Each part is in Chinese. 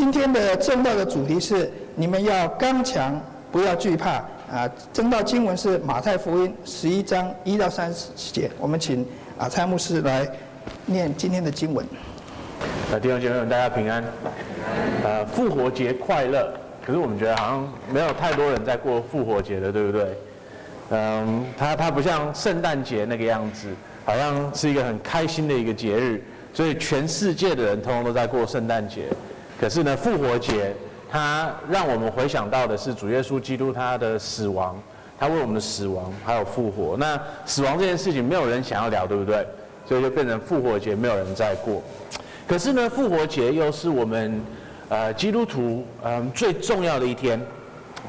今天的正道的主题是你们要刚强，不要惧怕。啊，正道经文是马太福音十一章一到三十节。我们请啊蔡牧师来念今天的经文。呃，弟兄姐妹们，大家平安。呃，复活节快乐。可是我们觉得好像没有太多人在过复活节的，对不对？嗯，它它不像圣诞节那个样子，好像是一个很开心的一个节日，所以全世界的人通通都在过圣诞节。可是呢，复活节它让我们回想到的是主耶稣基督他的死亡，他为我们的死亡还有复活。那死亡这件事情没有人想要聊，对不对？所以就变成复活节没有人在过。可是呢，复活节又是我们呃基督徒嗯、最重要的一天。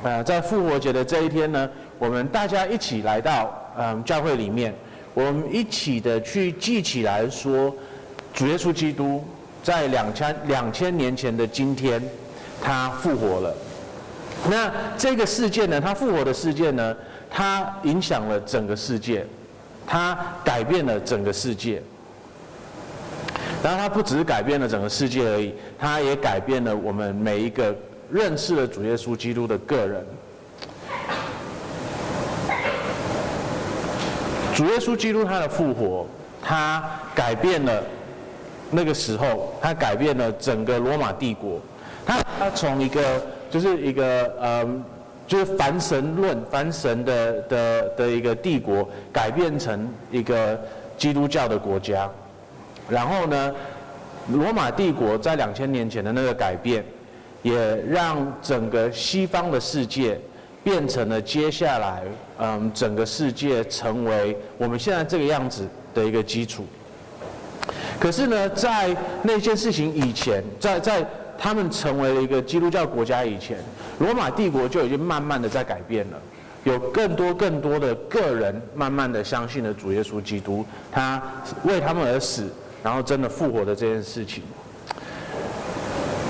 呃，在复活节的这一天呢，我们大家一起来到嗯、教会里面，我们一起的去记起来说，主耶稣基督在两千两千年前的今天，他复活了。那这个事件呢，他复活的事件呢，它影响了整个世界，它改变了整个世界。然后它不只是改变了整个世界而已，它也改变了我们每一个认识了主耶稣基督的个人。主耶稣基督他的复活，他改变了那个时候，他改变了整个罗马帝国。他他从一个就是一个嗯，就是凡神论、凡神的的的一个帝国，改变成一个基督教的国家。然后呢，罗马帝国在两千年前的那个改变，也让整个西方的世界变成了接下来，嗯，整个世界成为我们现在这个样子的一个基础。可是呢，在那件事情以前，在在他们成为了一个基督教国家以前，罗马帝国就已经慢慢的在改变了，有更多更多的个人慢慢的相信了主耶稣基督，他为他们而死。然后真的复活的这件事情，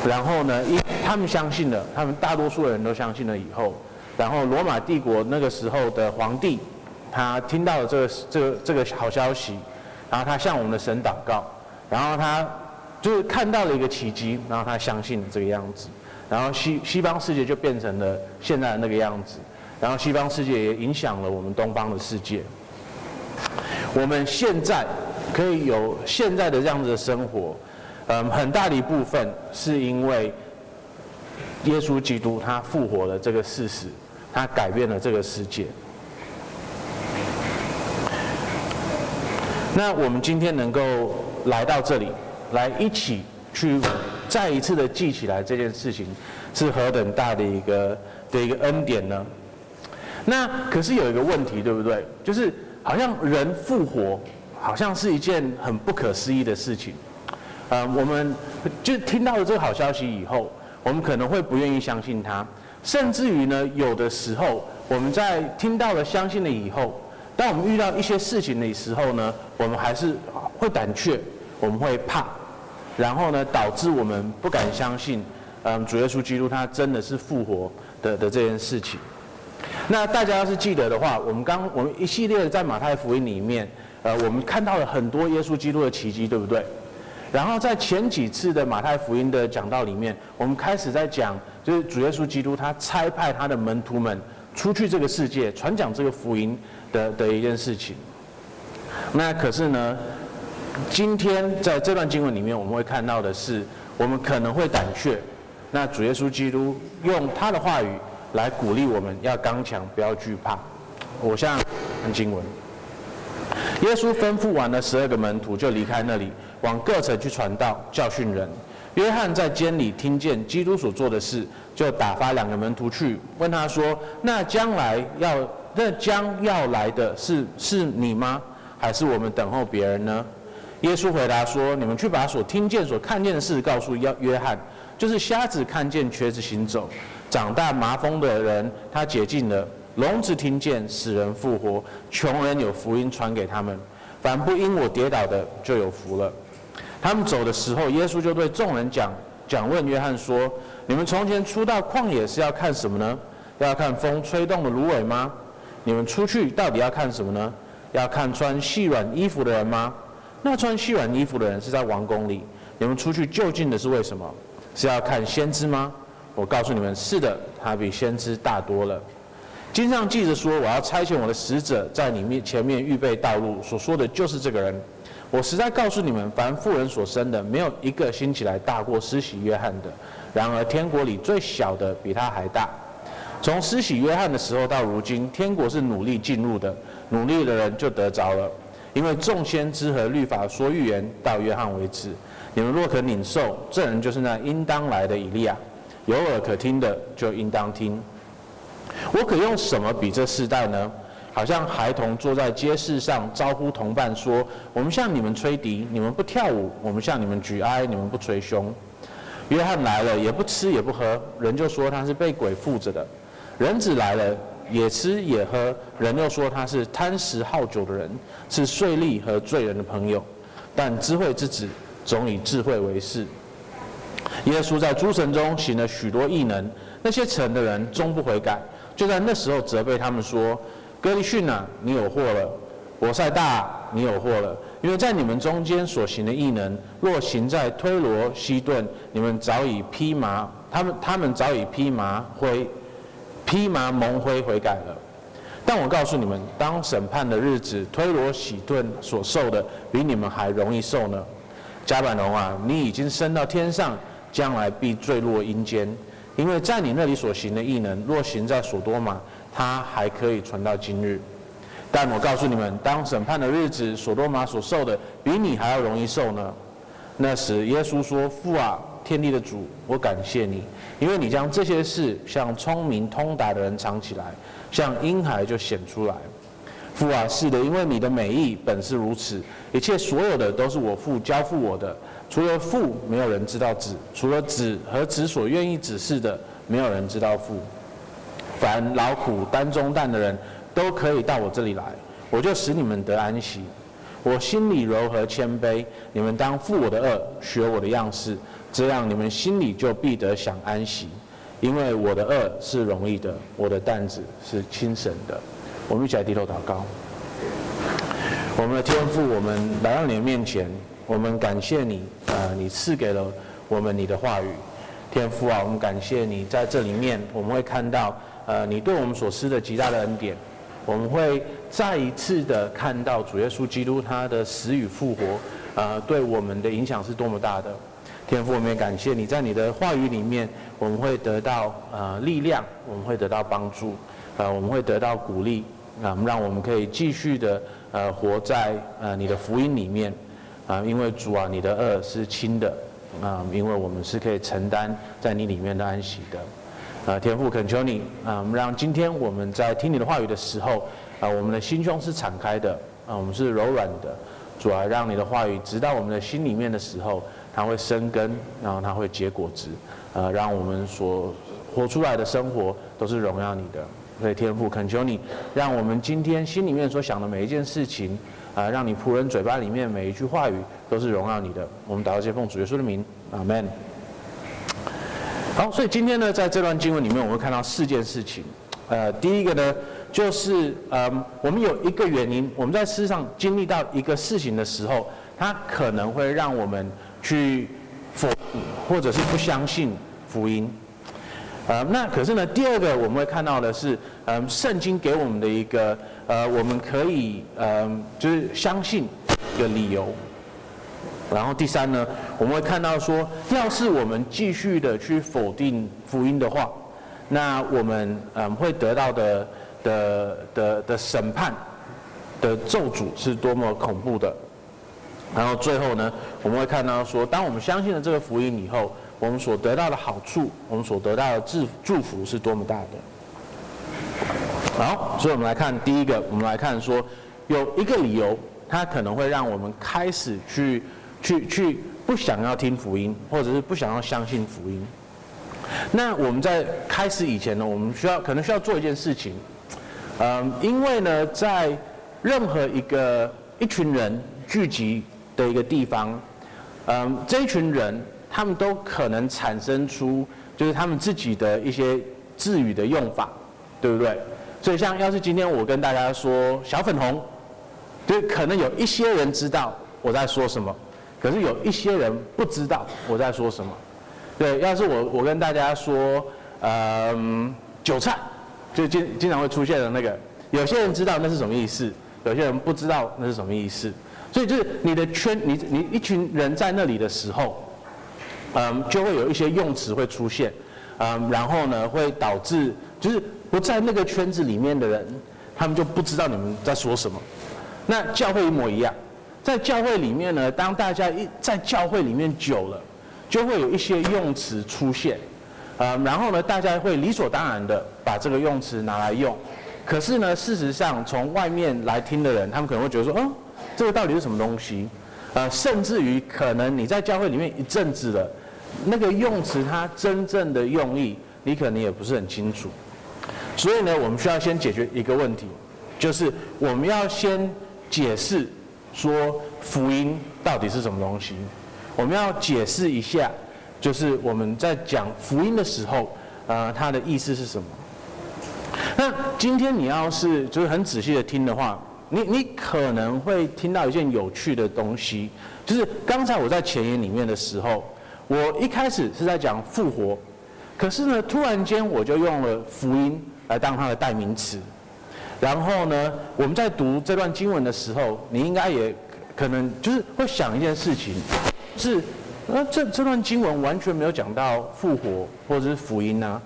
然后呢，因他们相信了，他们大多数的人都相信了以后，然后罗马帝国那个时候的皇帝，他听到了这个这个这个好消息，然后他向我们的神祷告，然后他就是看到了一个奇迹，然后他相信这个样子，然后西西方世界就变成了现在的那个样子，然后西方世界也影响了我们东方的世界，我们现在。可以有现在的这样子的生活，嗯，很大的一部分是因为耶稣基督他复活了这个事实，他改变了这个世界。那我们今天能够来到这里，来一起去再一次的记起来这件事情，是何等大的一个的一个恩典呢？那可是有一个问题，对不对？就是好像人复活。好像是一件很不可思议的事情，呃，我们就听到了这个好消息以后，我们可能会不愿意相信它，甚至于呢，有的时候我们在听到了、相信了以后，当我们遇到一些事情的时候呢，我们还是会胆怯，我们会怕，然后呢，导致我们不敢相信，嗯，主耶稣基督他真的是复活的的这件事情。那大家要是记得的话，我们刚我们一系列的在马太福音里面。呃，我们看到了很多耶稣基督的奇迹，对不对？然后在前几次的马太福音的讲道里面，我们开始在讲，就是主耶稣基督他差派他的门徒们出去这个世界传讲这个福音的的一件事情。那可是呢，今天在这段经文里面，我们会看到的是，我们可能会胆怯。那主耶稣基督用他的话语来鼓励我们要刚强，不要惧怕。我现在看经文。耶稣吩咐完了十二个门徒，就离开那里，往各城去传道、教训人。约翰在监里听见基督所做的事，就打发两个门徒去，问他说：“那将来要那将要来的是是你吗？还是我们等候别人呢？”耶稣回答说：“你们去把所听见、所看见的事告诉约约翰，就是瞎子看见、瘸子行走、长大麻风的人，他洁净了。”聋子听见，死人复活，穷人有福音传给他们。凡不因我跌倒的，就有福了。他们走的时候，耶稣就对众人讲讲问约翰说：“你们从前出到旷野是要看什么呢？要看风吹动的芦苇吗？你们出去到底要看什么呢？要看穿细软衣服的人吗？那穿细软衣服的人是在王宫里。你们出去就近的是为什么？是要看先知吗？我告诉你们，是的，他比先知大多了。经上记着说，我要差遣我的使者在你面前面预备道路，所说的就是这个人。我实在告诉你们，凡妇人所生的，没有一个兴起来大过施洗约翰的。然而天国里最小的比他还大。从施洗约翰的时候到如今，天国是努力进入的，努力的人就得着了。因为众先知和律法说预言到约翰为止。你们若可领受，这人就是那应当来的以利亚。有耳可听的就应当听。我可用什么比这世代呢？好像孩童坐在街市上招呼同伴说：“我们向你们吹笛，你们不跳舞；我们向你们举哀，你们不捶胸。”约翰来了，也不吃也不喝，人就说他是被鬼附着的；人子来了，也吃也喝，人又说他是贪食好酒的人，是税吏和罪人的朋友。但智慧之子总以智慧为是。耶稣在诸城中行了许多异能，那些城的人终不悔改，就在那时候责备他们说：“哥利逊啊，你有祸了；伯赛大，你有祸了。因为在你们中间所行的异能，若行在推罗、西顿，你们早已披麻，他们他们早已披麻灰，披麻蒙灰悔改了。但我告诉你们，当审判的日子，推罗、喜顿所受的，比你们还容易受呢。加百农啊，你已经升到天上。”将来必坠落阴间，因为在你那里所行的异能，若行在所多玛，它还可以存到今日。但我告诉你们，当审判的日子，所多玛所受的，比你还要容易受呢。那时，耶稣说：“父啊，天地的主，我感谢你，因为你将这些事向聪明通达的人藏起来，向婴孩就显出来。父啊，是的，因为你的美意本是如此，一切所有的都是我父交付我的。”除了父，没有人知道子；除了子和子所愿意指示的，没有人知道父。凡劳苦担重担的人，都可以到我这里来，我就使你们得安息。我心里柔和谦卑，你们当负我的轭，学我的样式，这样你们心里就必得享安息。因为我的轭是容易的，我的担子是轻省的。我们一起来低头祷告。我们的天父，我们来到你的面前。我们感谢你，呃，你赐给了我们你的话语，天父啊，我们感谢你在这里面，我们会看到，呃，你对我们所施的极大的恩典，我们会再一次的看到主耶稣基督他的死与复活，呃，对我们的影响是多么大的。天父，我们也感谢你在你的话语里面，我们会得到呃力量，我们会得到帮助，呃，我们会得到鼓励，啊、让我们可以继续的呃活在呃你的福音里面。啊，因为主啊，你的轭是轻的，啊，因为我们是可以承担在你里面的安息的，啊，天父恳求你，啊，让今天我们在听你的话语的时候，啊，我们的心胸是敞开的，啊，我们是柔软的，主啊，让你的话语直到我们的心里面的时候，它会生根，然后它会结果子，呃，让我们所活出来的生活都是荣耀你的，所以天父恳求你，让我们今天心里面所想的每一件事情。啊，让你仆人嘴巴里面每一句话语都是荣耀你的。我们祷告，奉主耶稣的名，阿门。好，所以今天呢，在这段经文里面，我们会看到四件事情。呃，第一个呢，就是呃，我们有一个原因，我们在世上经历到一个事情的时候，它可能会让我们去否或者是不相信福音。呃，那可是呢，第二个我们会看到的是，嗯、呃，圣经给我们的一个。呃，我们可以呃，就是相信一个理由。然后第三呢，我们会看到说，要是我们继续的去否定福音的话，那我们嗯、呃、会得到的的的的审判的咒诅是多么恐怖的。然后最后呢，我们会看到说，当我们相信了这个福音以后，我们所得到的好处，我们所得到的祝祝福是多么大的。好，所以我们来看第一个，我们来看说，有一个理由，它可能会让我们开始去去去不想要听福音，或者是不想要相信福音。那我们在开始以前呢，我们需要可能需要做一件事情，嗯，因为呢，在任何一个一群人聚集的一个地方，嗯，这一群人他们都可能产生出就是他们自己的一些字语的用法，对不对？所以，像要是今天我跟大家说“小粉红”，就可能有一些人知道我在说什么，可是有一些人不知道我在说什么。对，要是我我跟大家说，嗯，韭菜，就经经常会出现的那个，有些人知道那是什么意思，有些人不知道那是什么意思。所以就是你的圈，你你一群人在那里的时候，嗯，就会有一些用词会出现，嗯，然后呢会导致就是不在那个圈子里面的人，他们就不知道你们在说什么。那教会一模一样，在教会里面呢，当大家一在教会里面久了，就会有一些用词出现，嗯，然后呢，大家会理所当然的把这个用词拿来用。可是呢，事实上从外面来听的人，他们可能会觉得说，嗯。这个到底是什么东西？呃，甚至于可能你在教会里面一阵子了，那个用词它真正的用意，你可能也不是很清楚。所以呢，我们需要先解决一个问题，就是我们要先解释说福音到底是什么东西。我们要解释一下，就是我们在讲福音的时候，呃，它的意思是什么？那今天你要是就是很仔细的听的话。你你可能会听到一件有趣的东西，就是刚才我在前言里面的时候，我一开始是在讲复活，可是呢，突然间我就用了福音来当它的代名词，然后呢，我们在读这段经文的时候，你应该也可能就是会想一件事情，是，那这这段经文完全没有讲到复活或者是福音啊，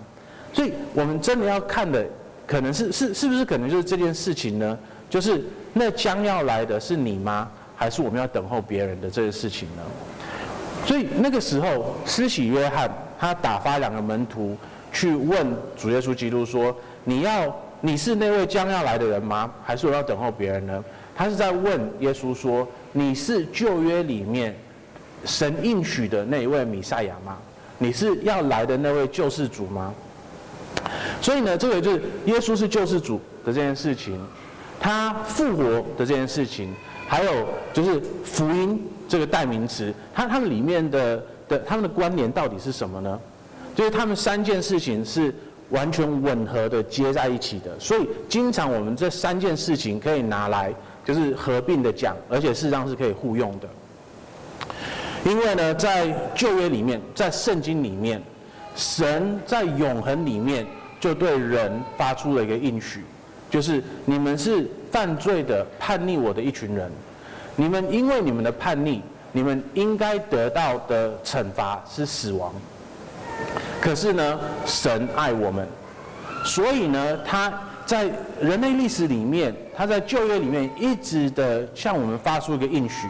所以我们真的要看的，可能是是是不是可能就是这件事情呢？就是那将要来的是你吗？还是我们要等候别人的这个事情呢？所以那个时候，施洗约翰他打发两个门徒去问主耶稣基督说：“你要你是那位将要来的人吗？还是我要等候别人呢？”他是在问耶稣说：“你是旧约里面神应许的那一位弥赛亚吗？你是要来的那位救世主吗？”所以呢，这个就是耶稣是救世主的这件事情。他复活的这件事情，还有就是福音这个代名词，它它们里面的的他们的关联到底是什么呢？就是他们三件事情是完全吻合的接在一起的，所以经常我们这三件事情可以拿来就是合并的讲，而且事实上是可以互用的。因为呢，在旧约里面，在圣经里面，神在永恒里面就对人发出了一个应许。就是你们是犯罪的叛逆我的一群人，你们因为你们的叛逆，你们应该得到的惩罚是死亡。可是呢，神爱我们，所以呢，他在人类历史里面，他在旧约里面一直的向我们发出一个应许，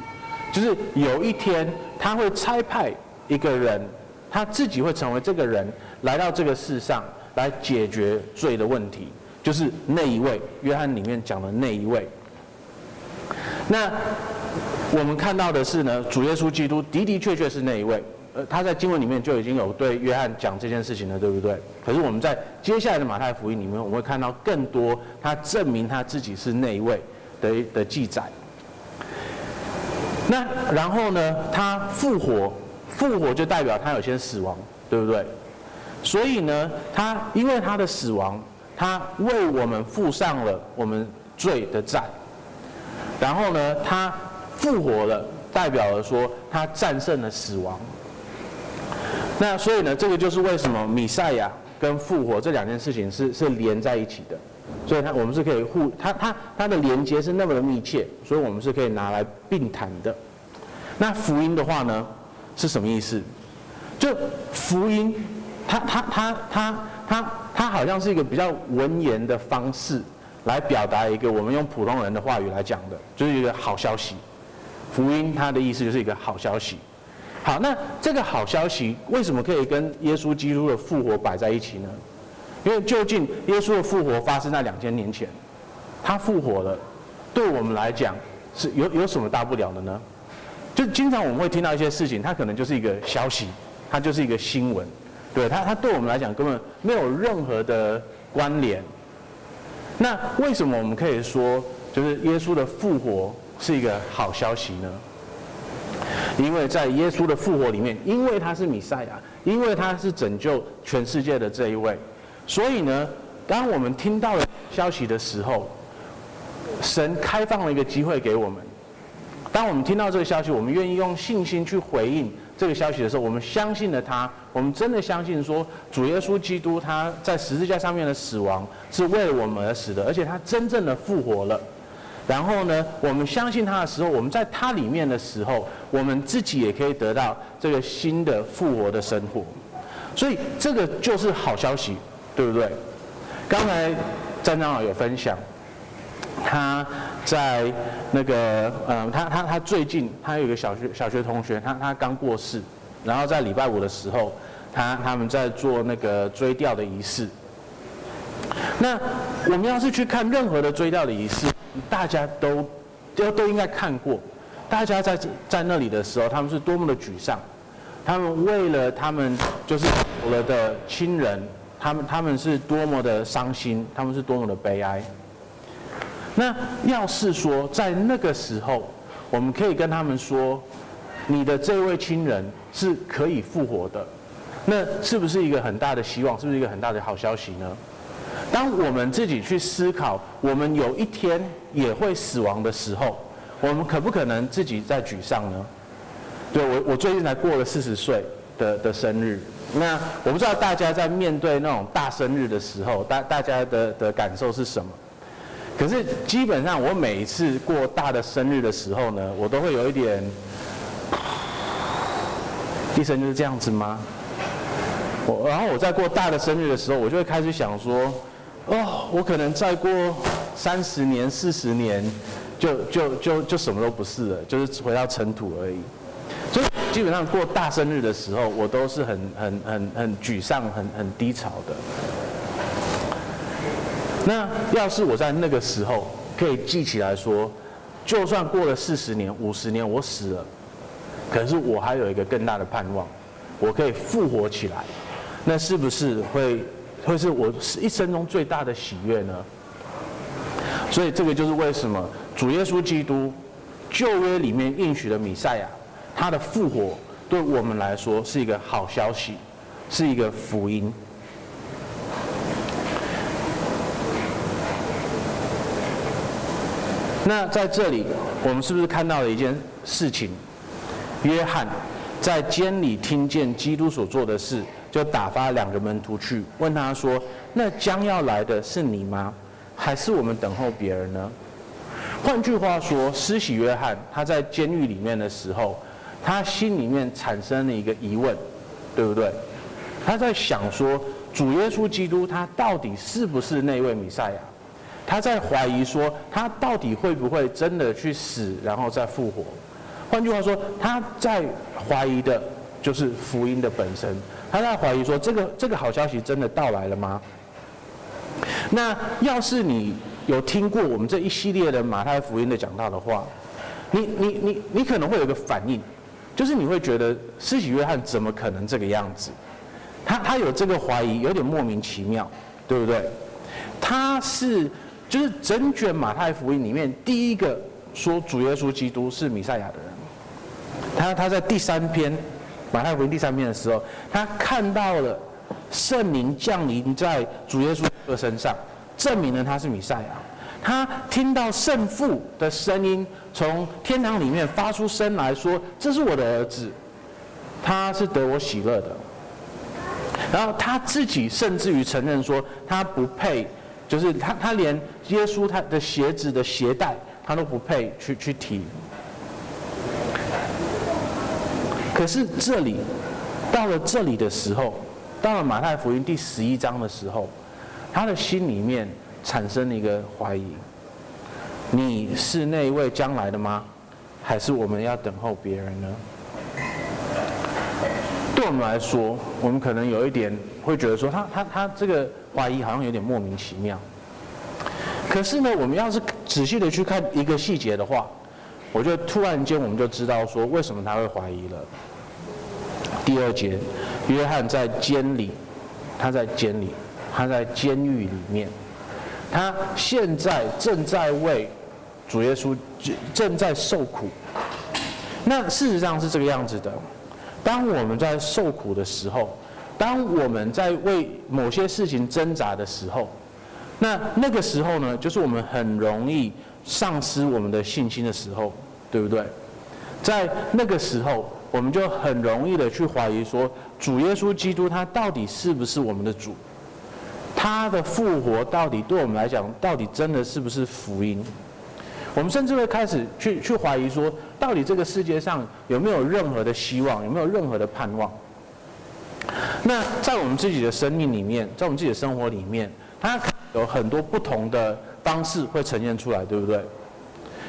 就是有一天他会差派一个人，他自己会成为这个人来到这个世上来解决罪的问题。就是那一位，约翰里面讲的那一位。那我们看到的是呢，主耶稣基督的的确确是那一位。呃，他在经文里面就已经有对约翰讲这件事情了，对不对？可是我们在接下来的马太福音里面，我们会看到更多他证明他自己是那一位的的记载。那然后呢，他复活，复活就代表他有些死亡，对不对？所以呢，他因为他的死亡。他为我们付上了我们罪的债，然后呢，他复活了，代表了说他战胜了死亡。那所以呢，这个就是为什么米赛亚跟复活这两件事情是是连在一起的。所以，他我们是可以互，他他他的连接是那么的密切，所以我们是可以拿来并谈的。那福音的话呢，是什么意思？就福音，他他他他他。它好像是一个比较文言的方式，来表达一个我们用普通人的话语来讲的，就是一个好消息。福音它的意思就是一个好消息。好，那这个好消息为什么可以跟耶稣基督的复活摆在一起呢？因为究竟耶稣的复活发生在两千年前，他复活了，对我们来讲是有有什么大不了的呢？就经常我们会听到一些事情，它可能就是一个消息，它就是一个新闻。对他，他对我们来讲根本没有任何的关联。那为什么我们可以说，就是耶稣的复活是一个好消息呢？因为在耶稣的复活里面，因为他是弥赛亚，因为他是拯救全世界的这一位，所以呢，当我们听到了消息的时候，神开放了一个机会给我们。当我们听到这个消息，我们愿意用信心去回应。这个消息的时候，我们相信了他，我们真的相信说主耶稣基督他在十字架上面的死亡是为了我们而死的，而且他真正的复活了。然后呢，我们相信他的时候，我们在他里面的时候，我们自己也可以得到这个新的复活的生活。所以这个就是好消息，对不对？刚才詹长老有分享，他在那个嗯，他他他最近他有一个小学小学同学，他他刚过世，然后在礼拜五的时候，他他们在做那个追悼的仪式。那我们要是去看任何的追悼的仪式，大家都都都应该看过，大家在在那里的时候，他们是多么的沮丧，他们为了他们就是走了的亲人，他们他们是多么的伤心，他们是多么的悲哀。那要是说在那个时候，我们可以跟他们说，你的这位亲人是可以复活的，那是不是一个很大的希望？是不是一个很大的好消息呢？当我们自己去思考，我们有一天也会死亡的时候，我们可不可能自己在沮丧呢？对，我，我最近才过了四十岁的的生日，那我不知道大家在面对那种大生日的时候，大大家的的感受是什么？可是基本上我每一次过大的生日的时候呢，我都会有一点，一生就是这样子吗？我然后我在过大的生日的时候，我就会开始想说。哦，我可能再过三十年、四十年，就就就就什么都不是了，就是回到尘土而已。所以基本上过大生日的时候，我都是很很很很沮丧、很很低潮的。那要是我在那个时候可以记起来说，就算过了四十年、五十年，我死了，可是我还有一个更大的盼望，我可以复活起来，那是不是会？会是我一生中最大的喜悦呢？所以这个就是为什么主耶稣基督旧约里面应许的弥赛亚，他的复活对我们来说是一个好消息，是一个福音。那在这里，我们是不是看到了一件事情？约翰在监里听见基督所做的事。就打发两个门徒去问他说：“那将要来的是你吗？还是我们等候别人呢？”换句话说，施洗约翰他在监狱里面的时候，他心里面产生了一个疑问，对不对？他在想说，主耶稣基督他到底是不是那位弥赛亚？他在怀疑说，他到底会不会真的去死，然后再复活？换句话说，他在怀疑的就是福音的本身。他在怀疑说：“这个这个好消息真的到来了吗？”那要是你有听过我们这一系列的马太福音的讲道的话，你你你你可能会有一个反应，就是你会觉得施洗约翰怎么可能这个样子？他他有这个怀疑，有点莫名其妙，对不对？他是就是整卷马太福音里面第一个说主耶稣基督是弥赛亚的人。他他在第三篇。马太福音第三篇的时候，他看到了圣灵降临在主耶稣的身上，证明了他是弥赛亚。他听到圣父的声音从天堂里面发出声来说：“这是我的儿子，他是得我喜乐的。”然后他自己甚至于承认说：“他不配，就是他他连耶稣他的鞋子的鞋带他都不配去去提。”可是这里，到了这里的时候，到了马太福音第十一章的时候，他的心里面产生了一个怀疑：你是那一位将来的吗？还是我们要等候别人呢？对我们来说，我们可能有一点会觉得说，他他他这个怀疑好像有点莫名其妙。可是呢，我们要是仔细的去看一个细节的话，我就突然间我们就知道说，为什么他会怀疑了。第二节，约翰在监里，他在监里，他在监狱里面，他现在正在为主耶稣正在受苦。那事实上是这个样子的，当我们在受苦的时候，当我们在为某些事情挣扎的时候，那那个时候呢，就是我们很容易丧失我们的信心的时候。对不对？在那个时候，我们就很容易的去怀疑说，主耶稣基督他到底是不是我们的主？他的复活到底对我们来讲，到底真的是不是福音？我们甚至会开始去去怀疑说，到底这个世界上有没有任何的希望，有没有任何的盼望？那在我们自己的生命里面，在我们自己的生活里面，他有很多不同的方式会呈现出来，对不对？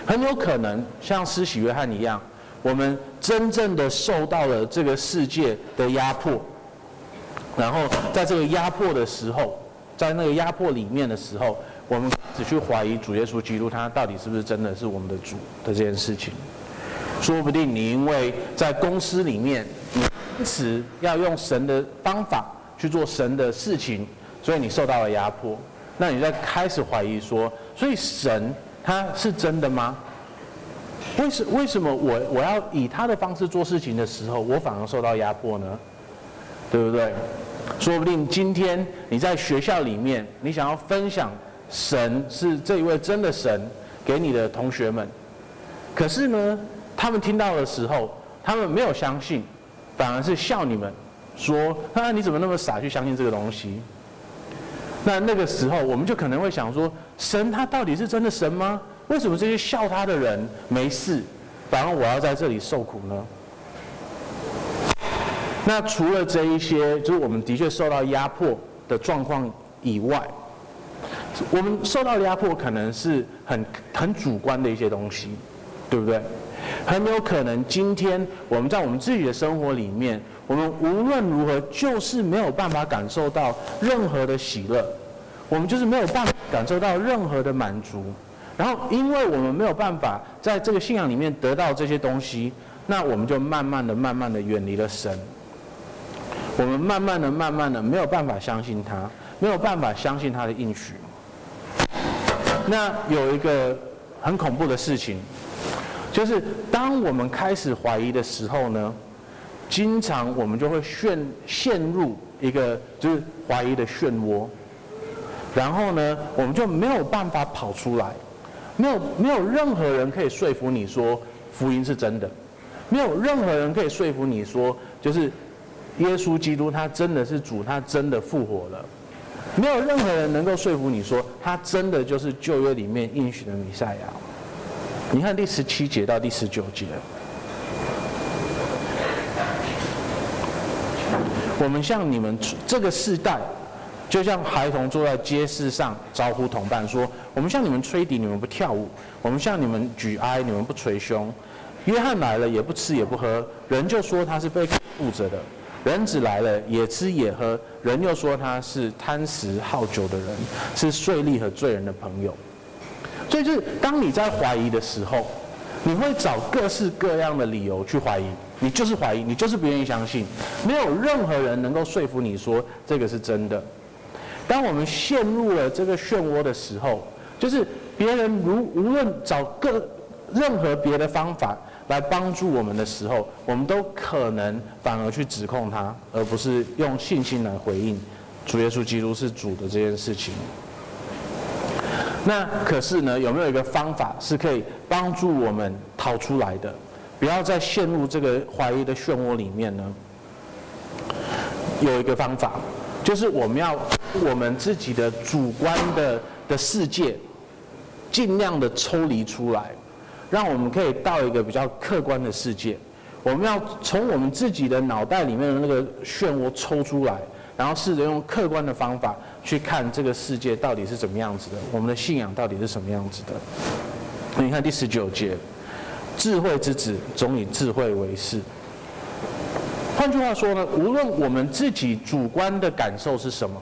很有可能像施洗约翰一样，我们真正的受到了这个世界的压迫，然后在这个压迫的时候，在那个压迫里面的时候。我们只去怀疑主耶稣基督，他到底是不是真的是我们的主的这件事情。说不定你因为在公司里面，你因此要用神的方法去做神的事情，所以你受到了压迫。那你在开始怀疑说，所以神他是真的吗？为什为什么我我要以他的方式做事情的时候，我反而受到压迫呢？对不对？说不定今天你在学校里面，你想要分享。神是这一位真的神给你的同学们，可是呢，他们听到的时候，他们没有相信，反而是笑你们，说：“啊，你怎么那么傻去相信这个东西？”那那个时候，我们就可能会想说：神他到底是真的神吗？为什么这些笑他的人没事，反而我要在这里受苦呢？那除了这一些，就是我们的确受到压迫的状况以外。我们受到压迫可能是很很主观的一些东西，对不对？很有可能今天我们在我们自己的生活里面，我们无论如何就是没有办法感受到任何的喜乐，我们就是没有办法感受到任何的满足。然后，因为我们没有办法在这个信仰里面得到这些东西，那我们就慢慢的、慢慢的远离了神。我们慢慢的、慢慢的没有办法相信他，没有办法相信他的应许。那有一个很恐怖的事情，就是当我们开始怀疑的时候呢，经常我们就会陷陷入一个就是怀疑的漩涡，然后呢，我们就没有办法跑出来，没有没有任何人可以说服你说福音是真的，没有任何人可以说服你说就是耶稣基督他真的是主，他真的复活了。没有任何人能够说服你说，他真的就是旧约里面应许的弥赛亚。你看第十七节到第十九节，我们向你们这个世代，就像孩童坐在街市上招呼同伴说：“我们向你们吹笛，你们不跳舞；我们向你们举哀，你们不捶胸。”约翰来了，也不吃也不喝，人就说他是被附着的。人子来了，也吃也喝，人又说他是贪食好酒的人，是税吏和罪人的朋友。所以，就是当你在怀疑的时候，你会找各式各样的理由去怀疑，你就是怀疑，你就是不愿意相信，没有任何人能够说服你说这个是真的。当我们陷入了这个漩涡的时候，就是别人如无论找各任何别的方法。来帮助我们的时候，我们都可能反而去指控他，而不是用信心来回应主耶稣基督是主的这件事情。那可是呢，有没有一个方法是可以帮助我们逃出来的，不要再陷入这个怀疑的漩涡里面呢？有一个方法，就是我们要我们自己的主观的的世界，尽量的抽离出来。让我们可以到一个比较客观的世界，我们要从我们自己的脑袋里面的那个漩涡抽出来，然后试着用客观的方法去看这个世界到底是怎么样子的，我们的信仰到底是什么样子的。你看第十九节，智慧之子总以智慧为是。换句话说呢，无论我们自己主观的感受是什么，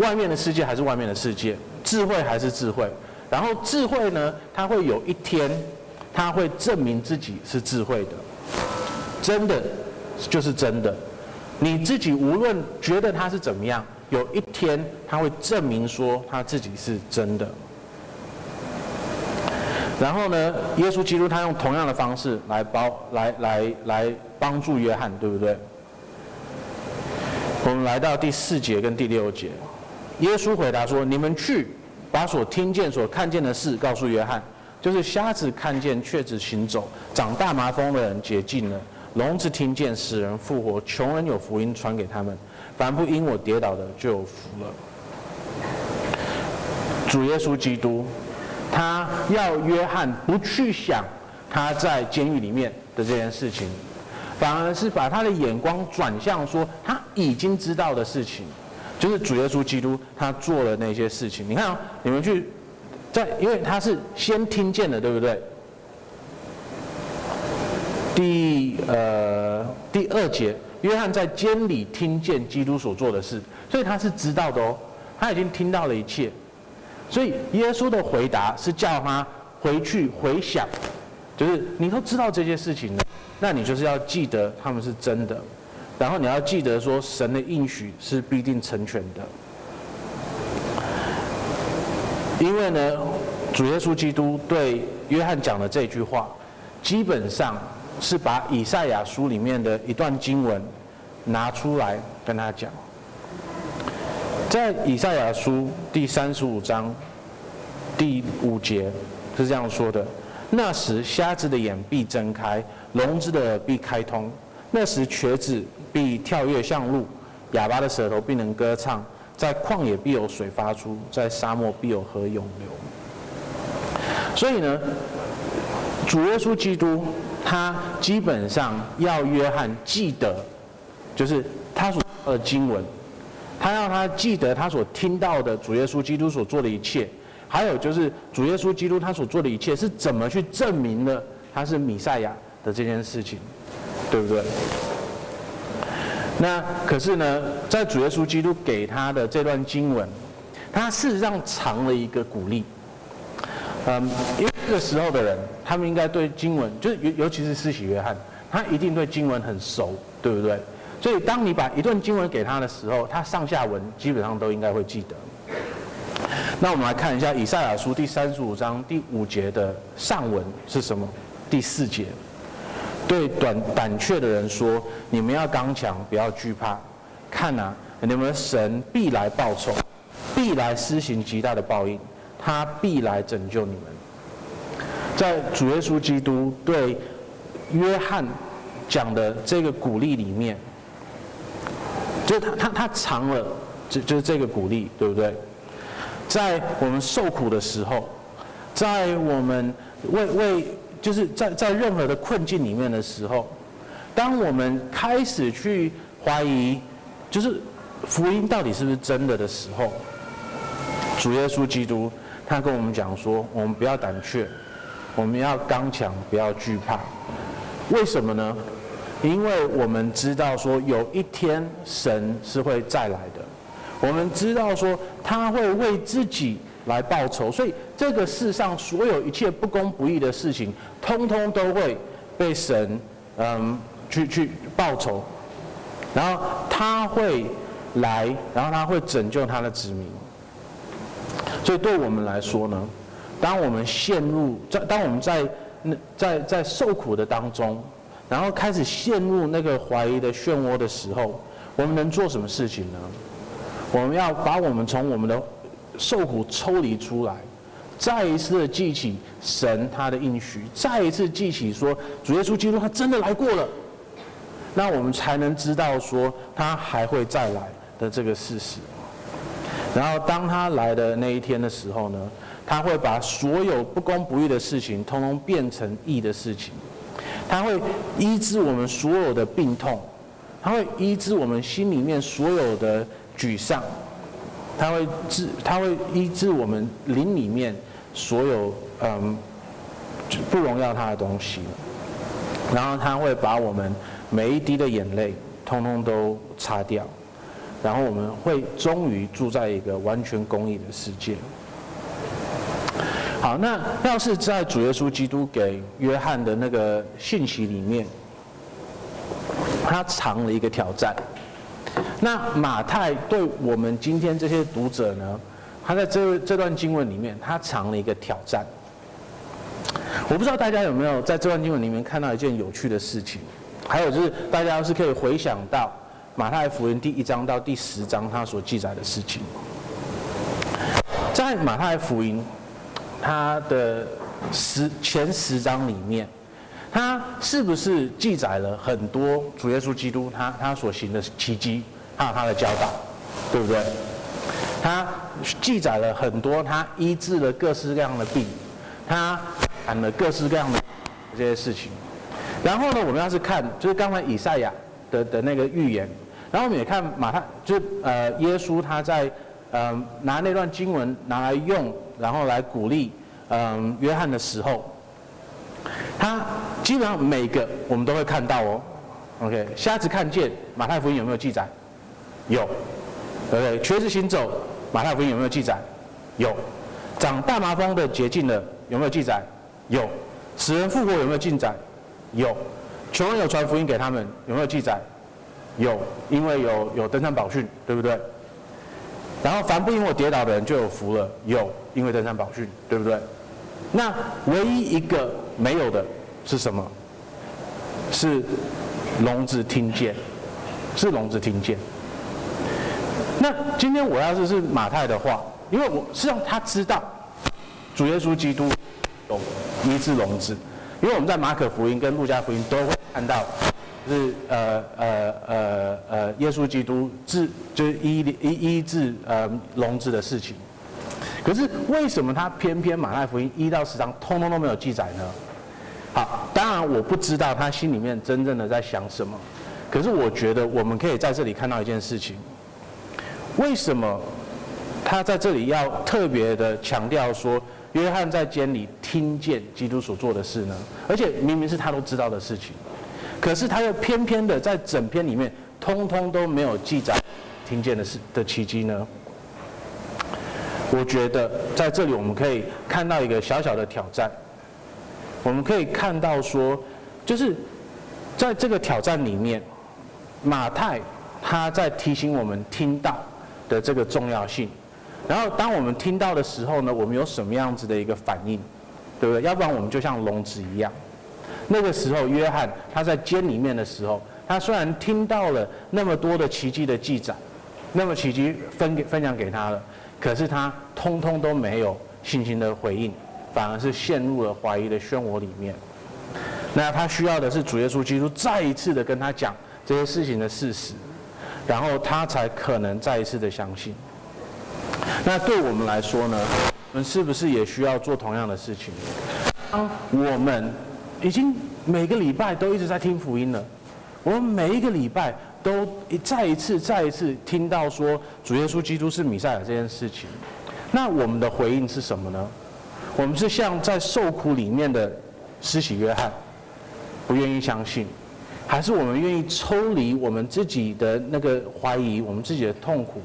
外面的世界还是外面的世界，智慧还是智慧。然后智慧呢，它会有一天，它会证明自己是智慧的，真的就是真的。你自己无论觉得它是怎么样，有一天它会证明说它自己是真的。然后呢，耶稣基督他用同样的方式来帮来来来帮助约翰，对不对？我们来到第四节跟第六节，耶稣回答说：“你们去。”把所听见、所看见的事告诉约翰，就是瞎子看见，确实行走；长大麻风的人洁净了；聋子听见，死人复活；穷人有福音传给他们。凡不因我跌倒的，就有福了。主耶稣基督，他要约翰不去想他在监狱里面的这件事情，反而是把他的眼光转向说他已经知道的事情，就是主耶稣基督他做了那些事情。你看哦，你们去在，因为他是先听见的，对不对？第呃第二节，约翰在监里听见基督所做的事，所以他是知道的哦，他已经听到了一切。所以耶稣的回答是叫他回去回想，就是你都知道这些事情了，那你就是要记得他们是真的，然后你要记得说神的应许是必定成全的。因为呢，主耶稣基督对约翰讲的这句话，基本上是把以赛亚书里面的一段经文拿出来跟他讲。在以赛亚书第三十五章第五节是这样说的：那时瞎子的眼必睁开，聋子的耳必开通；那时瘸子必跳跃像鹿，哑巴的舌头必能歌唱。在旷野必有水发出，在沙漠必有河涌流。所以呢，主耶稣基督他基本上要约翰记得，就是他所说的经文。他让他记得他所听到的主耶稣基督所做的一切，还有就是主耶稣基督他所做的一切是怎么去证明了他是弥赛亚的这件事情，对不对？那可是呢，在主耶稣基督给他的这段经文，他事实上藏了一个鼓励。嗯，因为这个时候的人，他们应该对经文，就是尤尤其是施洗约翰，他一定对经文很熟，对不对？所以，当你把一段经文给他的时候，他上下文基本上都应该会记得。那我们来看一下以赛亚书第三十五章第五节的上文是什么？第四节，对胆胆怯的人说：“你们要刚强，不要惧怕。看啊，你们神必来报仇，必来施行极大的报应，他必来拯救你们。”在主耶稣基督对约翰讲的这个鼓励里面。就是他他他藏了，就就是这个鼓励，对不对？在我们受苦的时候，在我们为为就是在在任何的困境里面的时候，当我们开始去怀疑，就是福音到底是不是真的的时候，主耶稣基督他跟我们讲说，我们不要胆怯，我们要刚强，不要惧怕。为什么呢？因为我们知道说有一天神是会再来的，我们知道说他会为自己来报仇，所以这个世上所有一切不公不义的事情，通通都会被神嗯去去报仇，然后他会来，然后他会拯救他的子民。所以对我们来说呢，当我们陷入在当我们在那在在受苦的当中。然后开始陷入那个怀疑的漩涡的时候，我们能做什么事情呢？我们要把我们从我们的受苦抽离出来，再一次的记起神他的应许，再一次记起说主耶稣基督他真的来过了，那我们才能知道说他还会再来的这个事实。然后当他来的那一天的时候呢，他会把所有不公不义的事情，通通变成义的事情。他会医治我们所有的病痛，他会医治我们心里面所有的沮丧，他会治，他会医治我们灵里面所有嗯不荣耀他的东西，然后他会把我们每一滴的眼泪通通都擦掉，然后我们会终于住在一个完全公义的世界。好，那要是在主耶稣基督给约翰的那个信息里面，他藏了一个挑战。那马太对我们今天这些读者呢，他在这这段经文里面，他藏了一个挑战。我不知道大家有没有在这段经文里面看到一件有趣的事情，还有就是大家要是可以回想到马太福音第一章到第十章他所记载的事情，在马太福音。他的十前十章里面，他是不是记载了很多主耶稣基督他他所行的奇迹，还有他的教导，对不对？他记载了很多他医治了各式各样的病，他谈了各式各样的这些事情。然后呢，我们要是看就是刚才以赛亚的的那个预言，然后我们也看马太，就是呃耶稣他在呃拿那段经文拿来用，然后来鼓励嗯、约翰的时候，他基本上每个我们都会看到哦。OK，瞎子看见，马太福音有没有记载？有。OK，瘸子行走。马太福音有没有记载？有。长大麻风的洁净了，有没有记载？有。死人复活有没有记载？有。穷人有传福音给他们，有没有记载？有，因为有有登山宝训，对不对？然后凡不因我跌倒的人就有福了，有，因为登山宝训，对不对？那唯一一个没有的是什么？是聋子听见，是聋子听见。那今天我要是是马太的话，因为我是让他知道主耶稣基督有医治聋子，因为我们在马可福音跟路加福音都会看到，就是呃呃呃呃耶稣基督治就是医医医治呃聋子的事情。可是为什么他偏偏马太福音一到十章通通都没有记载呢？好，当然我不知道他心里面真正的在想什么，可是我觉得我们可以在这里看到一件事情。为什么他在这里要特别的强调说，约翰在监里听见基督所做的事呢？而且明明是他都知道的事情，可是他又偏偏的在整篇里面通通都没有记载听见的事的奇迹呢？我觉得在这里我们可以看到一个小小的挑战，我们可以看到说，就是在这个挑战里面，马太他在提醒我们听到。的这个重要性，然后当我们听到的时候呢，我们有什么样子的一个反应，对不对？要不然我们就像聋子一样。那个时候，约翰他在监里面的时候，他虽然听到了那么多的奇迹的记载，那么奇迹分给分享给他了，可是他通通都没有信心的回应，反而是陷入了怀疑的漩涡里面。那他需要的是主耶稣基督再一次的跟他讲这些事情的事实。然后他才可能再一次的相信。那对我们来说呢？我们是不是也需要做同样的事情？当我们已经每个礼拜都一直在听福音了，我们每一个礼拜都一再一次、再一次听到说主耶稣基督是弥赛亚这件事情，那我们的回应是什么呢？我们是像在受苦里面的施洗约翰，不愿意相信。还是我们愿意抽离我们自己的那个怀疑，我们自己的痛苦，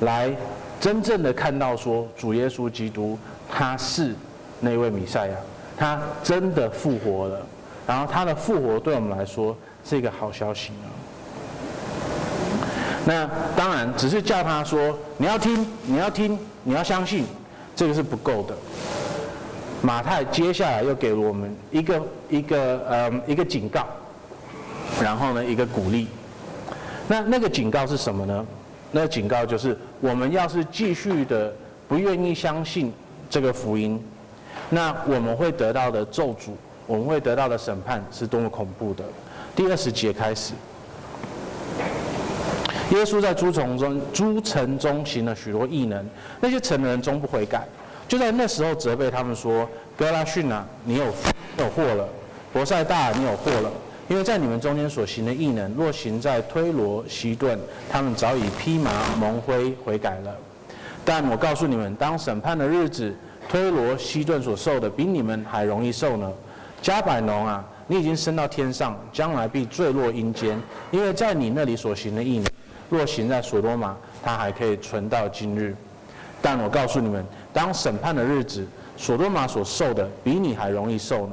来真正的看到说主耶稣基督他是那位弥赛亚，他真的复活了，然后他的复活对我们来说是一个好消息呢。那当然只是叫他说你要听，你要听，你要相信，这个是不够的。马太接下来又给了我们一个一个呃一个警告。然后呢，一个鼓励。那那个警告是什么呢？那个警告就是，我们要是继续的不愿意相信这个福音，那我们会得到的咒诅，我们会得到的审判是多么恐怖的。第二十节开始，耶稣在诸城中诸城中行了许多异能，那些城的人终不悔改，就在那时候责备他们说：“哥拉汛啊，你有你有祸了；伯赛大，你有祸了。”因为在你们中间所行的异能，若行在推罗、西顿，他们早已披麻蒙灰悔改了。但我告诉你们，当审判的日子，推罗、西顿所受的比你们还容易受呢。加百农啊，你已经升到天上，将来必坠落阴间，因为在你那里所行的异能，若行在所多玛，它还可以存到今日。但我告诉你们，当审判的日子，所多玛所受的比你还容易受呢。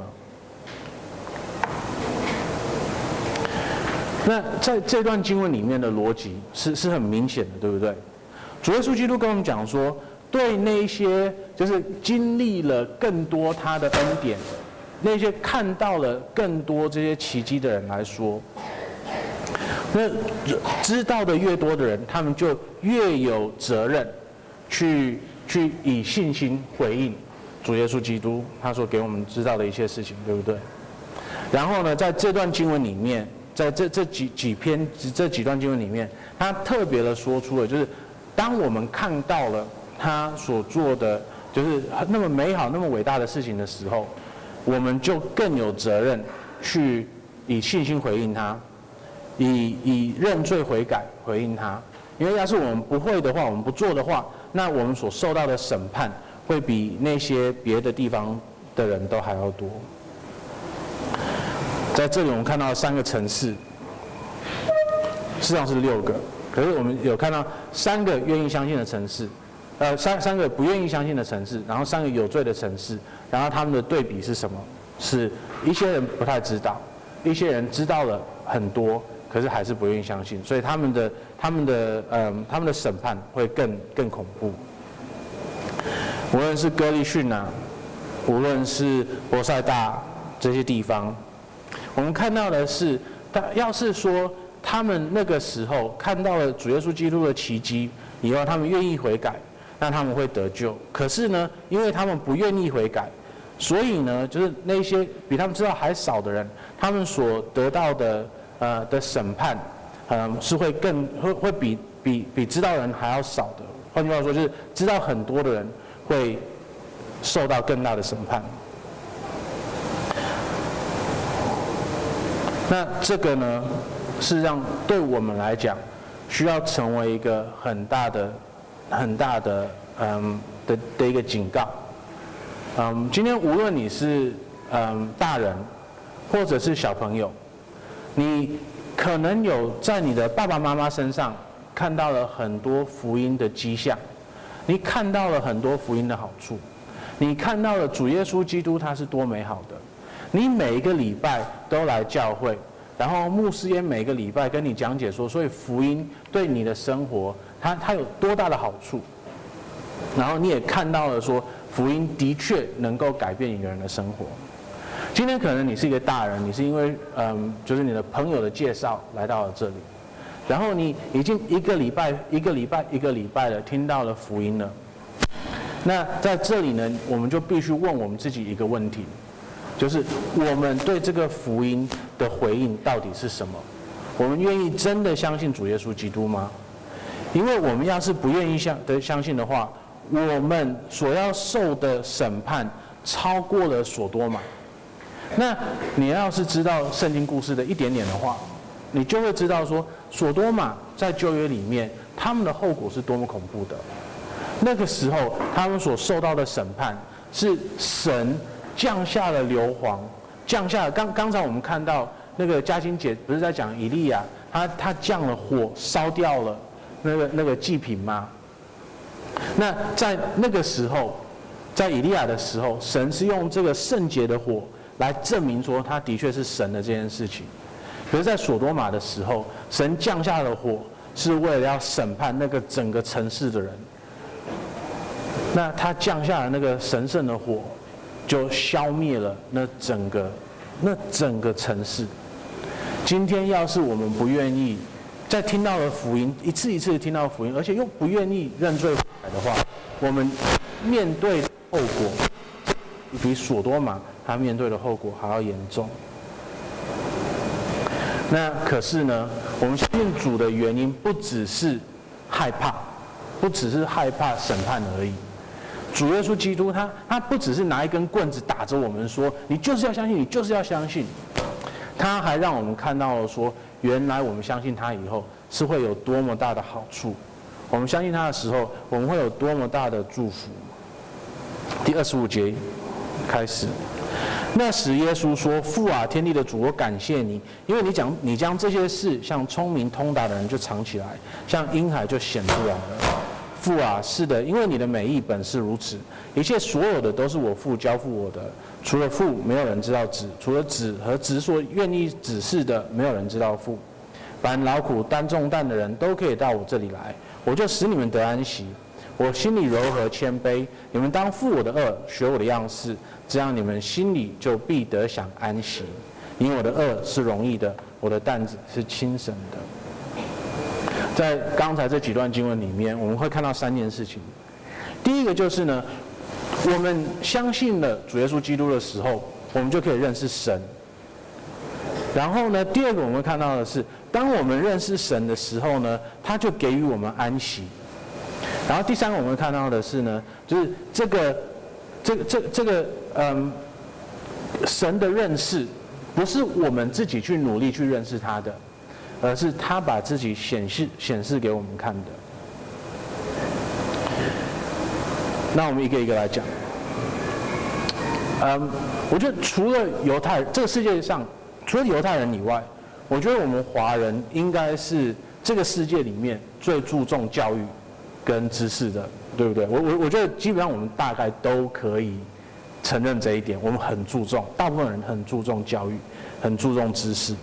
那在这段经文里面的逻辑是是很明显的，对不对？主耶稣基督跟我们讲说，对那些就是经历了更多他的恩典，那些看到了更多这些奇迹的人来说，那知道的越多的人，他们就越有责任去去以信心回应，主耶稣基督他所给我们知道的一切事情，对不对？然后呢，在这段经文里面，在这这几几篇这几段经文里面，他特别的说出了，就是当我们看到了他所做的，就是那么美好、那么伟大的事情的时候，我们就更有责任去以信心回应他，以以认罪悔改回应他。因为要是我们不会的话，我们不做的话，那我们所受到的审判会比那些别的地方的人都还要多。在这里，我们看到三个层次，实际上是六个。可是我们有看到三个愿意相信的城市，呃，三三个不愿意相信的城市，然后三个有罪的城市，然后他们的对比是什么？是一些人不太知道，一些人知道了很多，可是还是不愿意相信，所以他们的。他们的嗯，他们的审判会更更恐怖。无论是歌利逊啊，无论是伯赛大这些地方，我们看到的是，他要是说他们那个时候看到了主耶稣基督的奇迹以后，他们愿意悔改，那他们会得救。可是呢，因为他们不愿意悔改，所以呢，就是那些比他们知道还少的人，他们所得到的呃的审判。嗯，是会更会会比比比知道人还要少的。换句话说，就是知道很多的人会受到更大的审判。那这个呢，是让对我们来讲，需要成为一个很大的、很大的嗯的的一个警告。嗯，今天无论你是嗯大人，或者是小朋友，你。可能有在你的爸爸妈妈身上看到了很多福音的迹象，你看到了很多福音的好处，你看到了主耶稣基督他是多美好的，你每一个礼拜都来教会，然后牧师也每个礼拜跟你讲解说，所以福音对你的生活，它它有多大的好处，然后你也看到了说，福音的确能够改变一个人的生活。今天可能你是一个大人，你是因为嗯，就是你的朋友的介绍来到了这里，然后你已经一个礼拜、一个礼拜、一个礼拜了，听到了福音了。那在这里呢，我们就必须问我们自己一个问题，就是我们对这个福音的回应到底是什么？我们愿意真的相信主耶稣基督吗？因为我们要是不愿意相的相信的话，我们所要受的审判超过了所多玛。那你要是知道圣经故事的一点点的话，你就会知道说，所多玛在旧约里面，他们的后果是多么恐怖的。那个时候，他们所受到的审判是神降下了硫磺，降下了。刚刚才我们看到那个嘉欣姐不是在讲以利亚，他他降了火烧掉了那个那个祭品吗？那在那个时候，在以利亚的时候，神是用这个圣洁的火。来证明说他的确是神的这件事情，可是，在所多玛的时候，神降下的火是为了要审判那个整个城市的人。那他降下的那个神圣的火，就消灭了那整个那整个城市。今天要是我们不愿意再听到了福音，一次一次听到福音，而且又不愿意认罪悔改的话，我们面对后果比所多玛。他面对的后果还要严重。那可是呢，我们信主的原因不只是害怕，不只是害怕审判而已。主耶稣基督他他不只是拿一根棍子打着我们说，你就是要相信，你就是要相信。他还让我们看到了说，原来我们相信他以后是会有多么大的好处。我们相信他的时候，我们会有多么大的祝福。第二十五节开始。那时耶稣说：“父啊，天地的主，我感谢你，因为你讲你将这些事向聪明通达的人就藏起来，向婴孩就显出来了。父啊，是的，因为你的美意本是如此，一切所有的都是我父交付我的，除了父，没有人知道子；除了子和子所愿意指示的，没有人知道父。凡劳苦担重担的人都可以到我这里来，我就使你们得安息。我心里柔和谦卑，你们当负我的轭，学我的样式。”这样你们心里就必得享安息，因为我的轭是容易的，我的担子是轻省的。在刚才这几段经文里面，我们会看到三件事情。第一个就是呢，我们相信了主耶稣基督的时候，我们就可以认识神。然后呢，第二个我们会看到的是，当我们认识神的时候呢，他就给予我们安息。然后第三个我们看到的是呢，就是这个，这个、这、这个，嗯，神的认识，不是我们自己去努力去认识他的，而是他把自己显示显示给我们看的。那我们一个一个来讲。嗯，我觉得除了犹太，这个世界上除了犹太人以外，我觉得我们华人应该是这个世界里面最注重教育。跟知识的，对不对？我我我觉得基本上我们大概都可以承认这一点。我们很注重，大部分人很注重教育，很注重知识。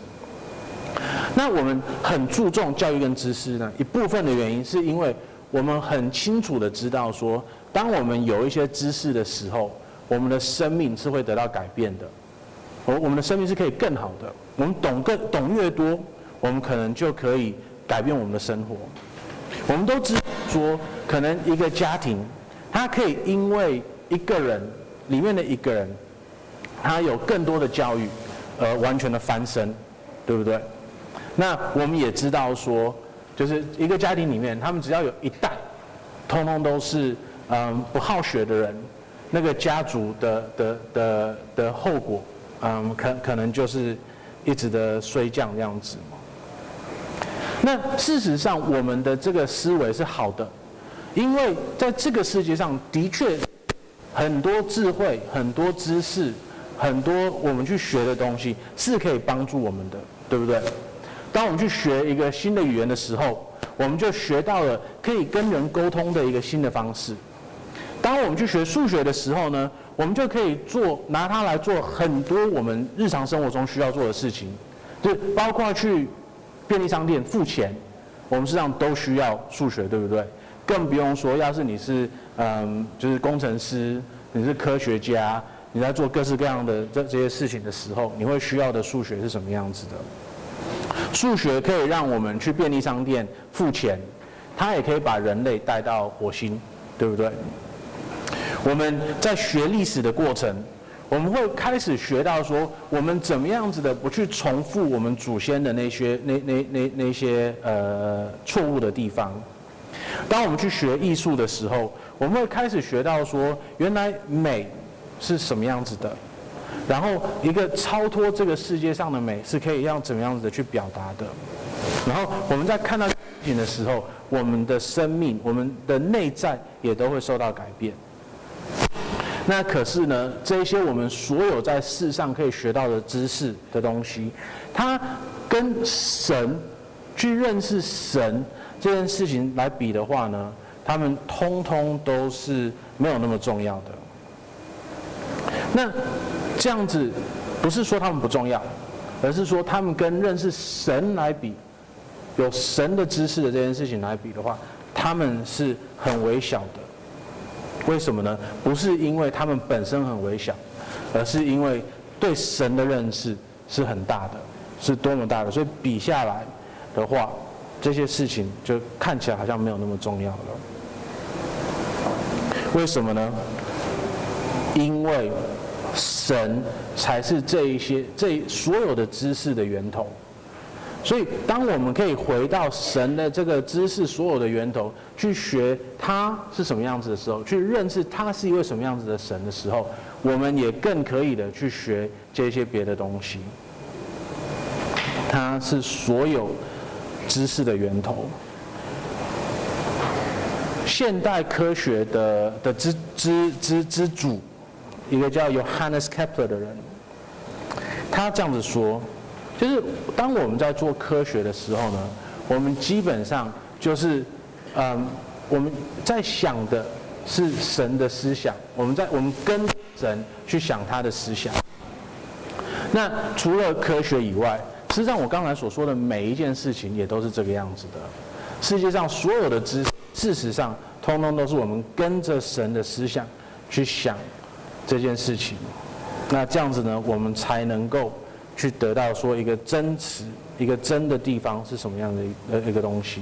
那我们很注重教育跟知识呢？一部分的原因是因为我们很清楚的知道说，当我们有一些知识的时候，我们的生命是会得到改变的。我我们的生命是可以更好的。我们懂更懂越多，我们可能就可以改变我们的生活。我们都知说，可能一个家庭，他可以因为一个人里面的一个人，他有更多的教育，而完全的翻身，对不对？那我们也知道说，就是一个家庭里面，他们只要有一代，通通都是嗯不好学的人，那个家族的的的的后果，嗯可可能就是一直的衰降这样子。那事实上，我们的这个思维是好的，因为在这个世界上的确很多智慧、很多知识、很多我们去学的东西是可以帮助我们的，对不对？当我们去学一个新的语言的时候，我们就学到了可以跟人沟通的一个新的方式。当我们去学数学的时候呢，我们就可以做拿它来做很多我们日常生活中需要做的事情，就包括去。便利商店付钱，我们实际上都需要数学，对不对？更不用说，要是你是嗯，就是工程师，你是科学家，你在做各式各样的这这些事情的时候，你会需要的数学是什么样子的？数学可以让我们去便利商店付钱，它也可以把人类带到火星，对不对？我们在学历史的过程。我们会开始学到说，我们怎么样子的不去重复我们祖先的那些那那那那些呃错误的地方。当我们去学艺术的时候，我们会开始学到说，原来美是什么样子的，然后一个超脱这个世界上的美是可以让怎么样子的去表达的。然后我们在看到事情的时候，我们的生命、我们的内在也都会受到改变。那可是呢，这些我们所有在世上可以学到的知识的东西，它跟神去认识神这件事情来比的话呢，他们通通都是没有那么重要的。那这样子不是说他们不重要，而是说他们跟认识神来比，有神的知识的这件事情来比的话，他们是很微小的。为什么呢？不是因为他们本身很微小，而是因为对神的认识是很大的，是多么大的。所以比下来的话，这些事情就看起来好像没有那么重要了。为什么呢？因为神才是这一些这所有的知识的源头。所以，当我们可以回到神的这个知识所有的源头，去学他是什么样子的时候，去认识他是一位什么样子的神的时候，我们也更可以的去学这些别的东西。他是所有知识的源头。现代科学的的之之之之主，一个叫 Johannes Kepler 的人，他这样子说。就是当我们在做科学的时候呢，我们基本上就是，嗯，我们在想的是神的思想，我们在我们跟神去想他的思想。那除了科学以外，实际上我刚才所说的每一件事情也都是这个样子的。世界上所有的知识，事实上通通都是我们跟着神的思想去想这件事情。那这样子呢，我们才能够。去得到说一个真实、一个真的地方是什么样的一个一个东西，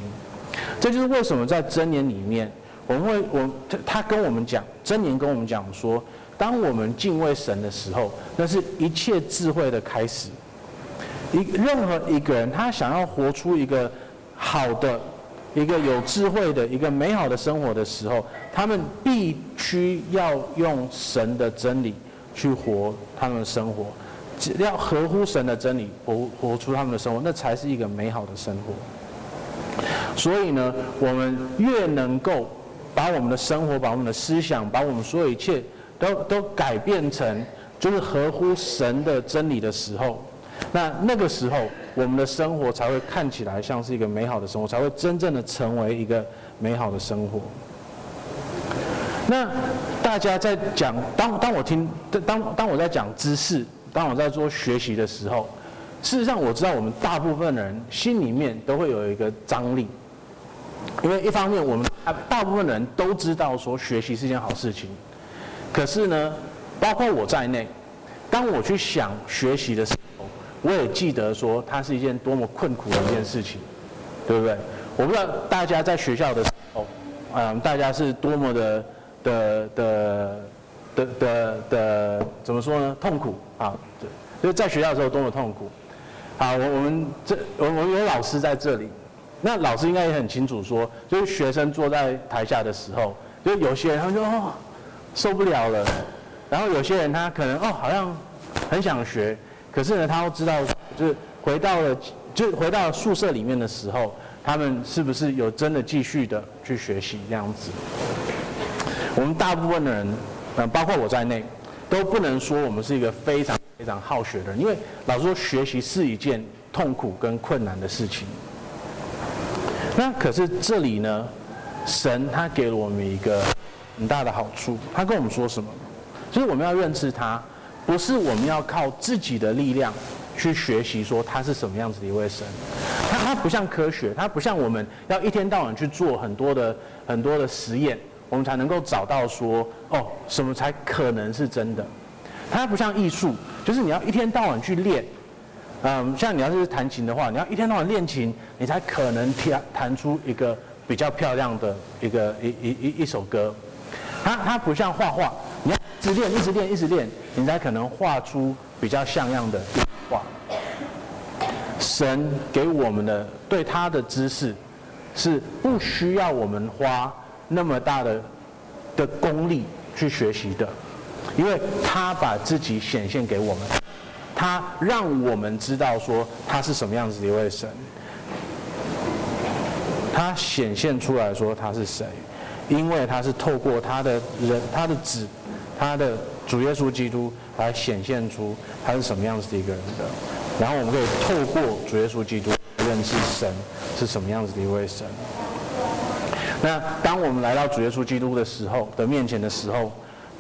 这就是为什么在箴言里面，我们会我他跟我们讲，箴言跟我们讲说，当我们敬畏神的时候，那是一切智慧的开始。一任何一个人，他想要活出一个好的、一个有智慧的、一个美好的生活的时候，他们必须要用神的真理去活他们的生活，只要合乎神的真理活活出他们的生活，那才是一个美好的生活。所以呢，我们越能够把我们的生活、把我们的思想、把我们所有一切都都改变成就是合乎神的真理的时候。那那个时候，我们的生活才会看起来像是一个美好的生活，才会真正的成为一个美好的生活。那大家在讲，当当我听，当当我在讲知识，当我在做学习的时候，事实上我知道我们大部分人心里面都会有一个张力，因为一方面我们大部分人都知道说学习是件好事情，可是呢，包括我在内，当我去想学习的时候，我也记得说，它是一件多么困苦的一件事情，对不对？我不知道大家在学校的时候，嗯，大家是多么的的的的的的的怎么说呢？痛苦啊，对，就是在学校的时候多么痛苦。好，我我们这我我有老师在这里，那老师应该也很清楚说，就是学生坐在台下的时候，就有些人他就哦受不了了，然后有些人他可能哦好像很想学。可是呢，他都知道，就是回到了，就回到宿舍里面的时候，他们是不是有真的继续的去学习这样子？我们大部分的人，嗯，包括我在内，都不能说我们是一个非常非常好学的人，因为老实说，学习是一件痛苦跟困难的事情。那可是这里呢，神他给了我们一个很大的好处，他跟我们说什么？就是我们要认识他。不是我们要靠自己的力量去学习，说他是什么样子的一位神，他他不像科学，他不像我们要一天到晚去做很多的很多的实验，我们才能够找到说哦什么才可能是真的。它不像艺术，就是你要一天到晚去练，嗯，像你要是弹琴的话，你要一天到晚练琴，你才可能弹弹出一个比较漂亮的一个一一一一首歌。它它不像画画。你要一直练，一直练，一直练，你才可能画出比较像样的画。神给我们的对他的知识，是不需要我们花那么大的的功力去学习的，因为他把自己显现给我们，他让我们知道说他是什么样子的一位神，他显现出来说他是谁，因为他是透过他的人，他的子。他的主耶稣基督来显现出他是什么样子的一个人的，然后我们可以透过主耶稣基督认识神是什么样子的一位神。那当我们来到主耶稣基督的时候的面前的时候，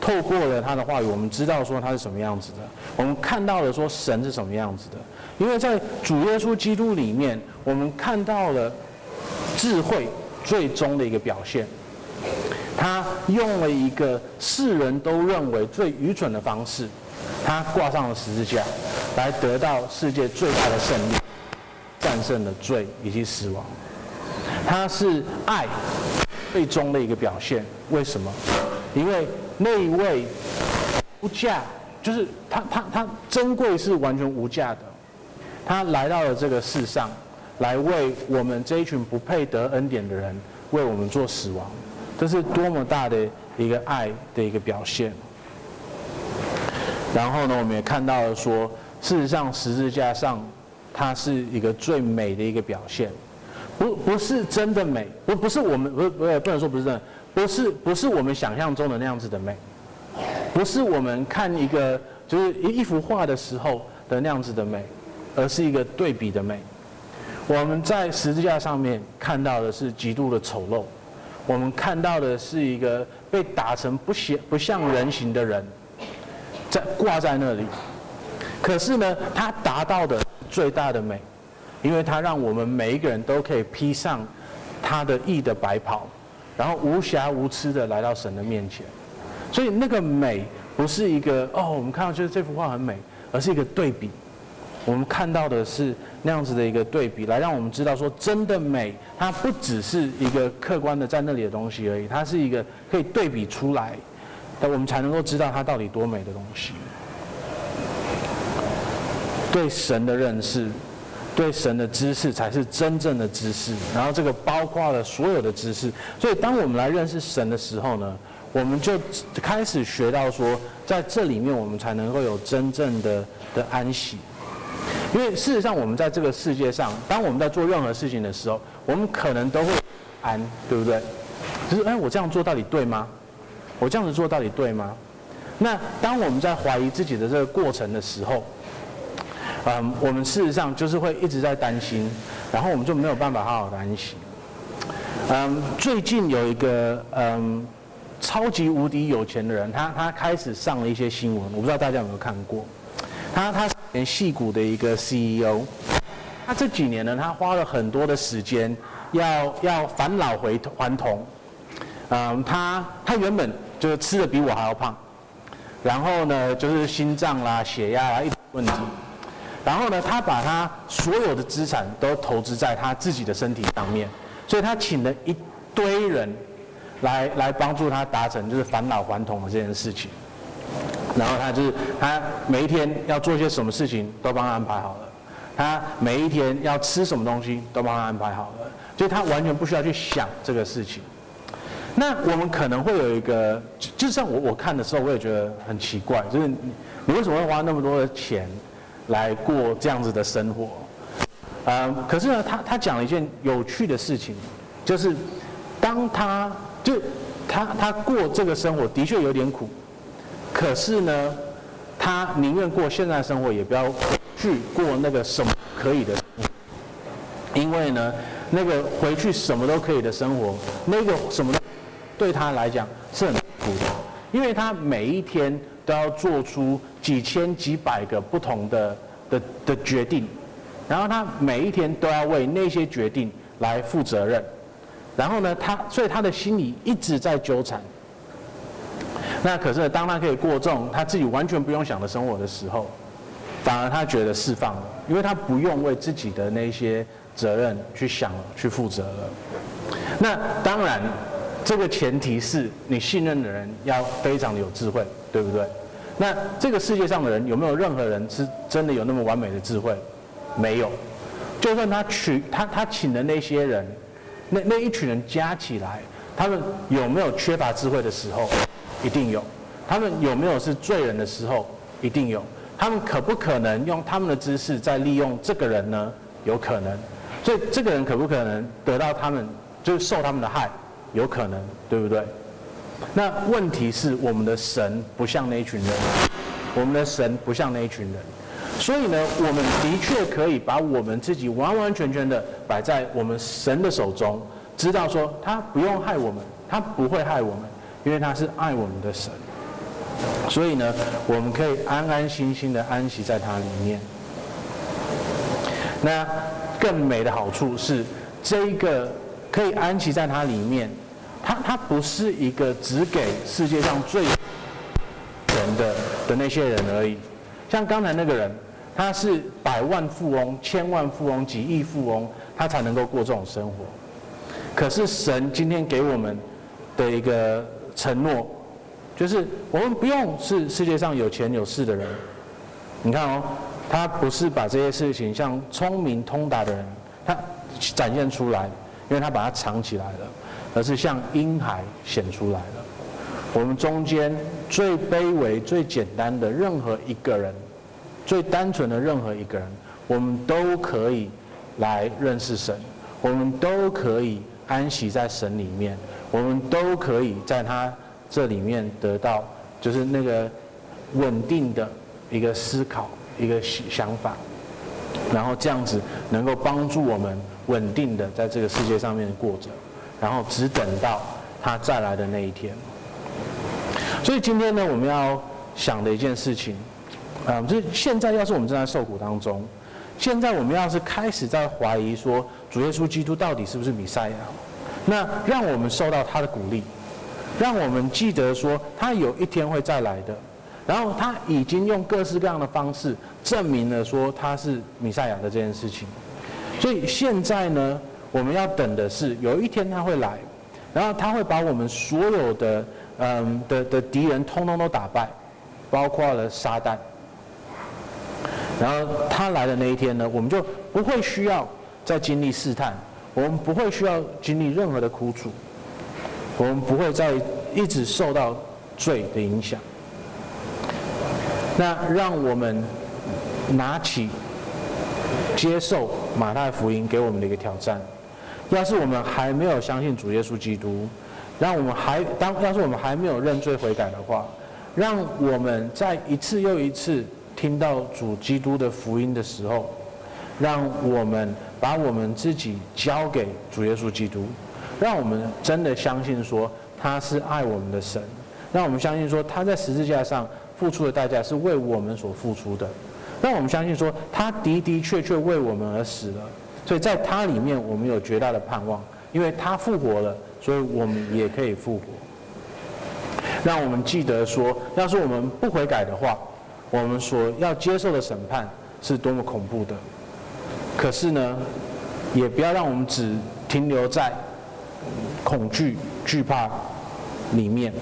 透过了他的话语，我们知道说他是什么样子的，我们看到了说神是什么样子的，因为在主耶稣基督里面，我们看到了智慧最终的一个表现。他用了一个世人都认为最愚蠢的方式，他挂上了十字架，来得到世界最大的胜利，战胜了罪以及死亡。他是爱最终的一个表现。为什么？因为那一位无价，就是他他他珍贵是完全无价的。他来到了这个世上，来为我们这一群不配得恩典的人，为我们做死亡。这是多么大的一个爱的一个表现。然后呢，我们也看到了说，事实上十字架上，它是一个最美的一个表现，不不是真的美，不不是我们不不不能说不是真的，不是不是我们想象中的那样子的美，不是我们看一个就是一一幅画的时候的那样子的美，而是一个对比的美。我们在十字架上面看到的是极度的丑陋。我们看到的是一个被打成不像不像人形的人，在挂在那里。可是呢，他达到的最大的美，因为他让我们每一个人都可以披上他的义的白袍，然后无瑕无疵的来到神的面前。所以那个美不是一个哦，我们看到就是这幅画很美，而是一个对比。我们看到的是那样子的一个对比，来让我们知道说，真的美，它不只是一个客观的在那里的东西而已，它是一个可以对比出来，那我们才能够知道它到底多美的东西。对神的认识，对神的知识才是真正的知识，然后这个包括了所有的知识。所以，当我们来认识神的时候呢，我们就开始学到说，在这里面我们才能够有真正的的安息。因为事实上，我们在这个世界上，当我们在做任何事情的时候，我们可能都会安，对不对？就是哎，我这样做到底对吗？我这样子做到底对吗？那当我们在怀疑自己的这个过程的时候，嗯，我们事实上就是会一直在担心，然后我们就没有办法好好的安息。嗯，最近有一个嗯超级无敌有钱的人，他他开始上了一些新闻，我不知道大家有没有看过。他他。连矽谷的一个 CEO，他这几年呢，他花了很多的时间，要要返老回还童。嗯，他他原本就是吃的比我还要胖，然后呢，就是心脏啦、血压啦一堆问题，然后呢，他把他所有的资产都投资在他自己的身体上面，所以他请了一堆人来来帮助他达成就是返老还童的这件事情。然后他就是他每一天要做些什么事情都帮他安排好了，他每一天要吃什么东西都帮他安排好了，就他完全不需要去想这个事情。那我们可能会有一个，就像我我看的时候，我也觉得很奇怪，就是你为什么会花那么多的钱来过这样子的生活？嗯，可是呢，他他讲了一件有趣的事情，就是当他就他他过这个生活的确有点苦。可是呢，他宁愿过现在生活，也不要去过那个什么可以的生活，因为呢，那个回去什么都可以的生活，那个什么对他来讲是很苦的，因为他每一天都要做出几千几百个不同的的的决定，然后他每一天都要为那些决定来负责任，然后呢，他所以他的心里一直在纠缠。那可是，当他可以过这种他自己完全不用想的生活的时候，反而他觉得释放了，因为他不用为自己的那些责任去想、去负责了。那当然，这个前提是你信任的人要非常的有智慧，对不对？那这个世界上的人有没有任何人是真的有那么完美的智慧？没有。就算他取他他请的那些人，那那一群人加起来，他们有没有缺乏智慧的时候？一定有，他们有没有是罪人的时候？一定有，他们可不可能用他们的知识在利用这个人呢？有可能，所以这个人可不可能得到他们就是受他们的害？有可能，对不对？那问题是我们的神不像那一群人，我们的神不像那一群人，所以呢，我们的确可以把我们自己完完全全的摆在我们神的手中，知道说他不用害我们，他不会害我们。因为他是爱我们的神，所以呢，我们可以安安心心的安息在他里面。那更美的好处是，这一个可以安息在他里面，他他不是一个只给世界上最穷的的那些人而已。像刚才那个人，他是百万富翁、千万富翁、几亿富翁，他才能够过这种生活。可是神今天给我们的一个。承诺，就是我们不用是世界上有钱有势的人。你看哦，他不是把这些事情像聪明通达的人，他展现出来，因为他把它藏起来了，而是像婴孩显出来了。我们中间最卑微、最简单的任何一个人，最单纯的任何一个人，我们都可以来认识神，我们都可以安息在神里面。我们都可以在他这里面得到，就是那个稳定的一个思考，一个想法，然后这样子能够帮助我们稳定的在这个世界上面过着，然后只等到他再来的那一天。所以今天呢，我们要想的一件事情，啊，就是现在要是我们正在受苦当中，现在我们要是开始在怀疑说，主耶稣基督到底是不是弥赛亚？那让我们受到他的鼓励，让我们记得说他有一天会再来的，然后他已经用各式各样的方式证明了说他是弥赛亚的这件事情。所以现在呢，我们要等的是有一天他会来，然后他会把我们所有的嗯的的敌人通通都打败，包括了撒旦。然后他来的那一天呢，我们就不会需要再经历试探，我们不会需要经历任何的苦楚，我们不会再一直受到罪的影响。那让我们拿起接受马太福音给我们的一个挑战。要是我们还没有相信主耶稣基督，让我们还当要是我们还没有认罪悔改的话，让我们在一次又一次。听到主基督的福音的时候，让我们把我们自己交给主耶稣基督，让我们真的相信说他是爱我们的神，让我们相信说他在十字架上付出的代价是为我们所付出的，让我们相信说他的的确确为我们而死了，所以在他里面我们有绝大的盼望，因为他复活了，所以我们也可以复活。让我们记得说，要是我们不悔改的话。我们所要接受的审判是多么恐怖的，可是呢，也不要让我们只停留在恐惧、惧怕里面。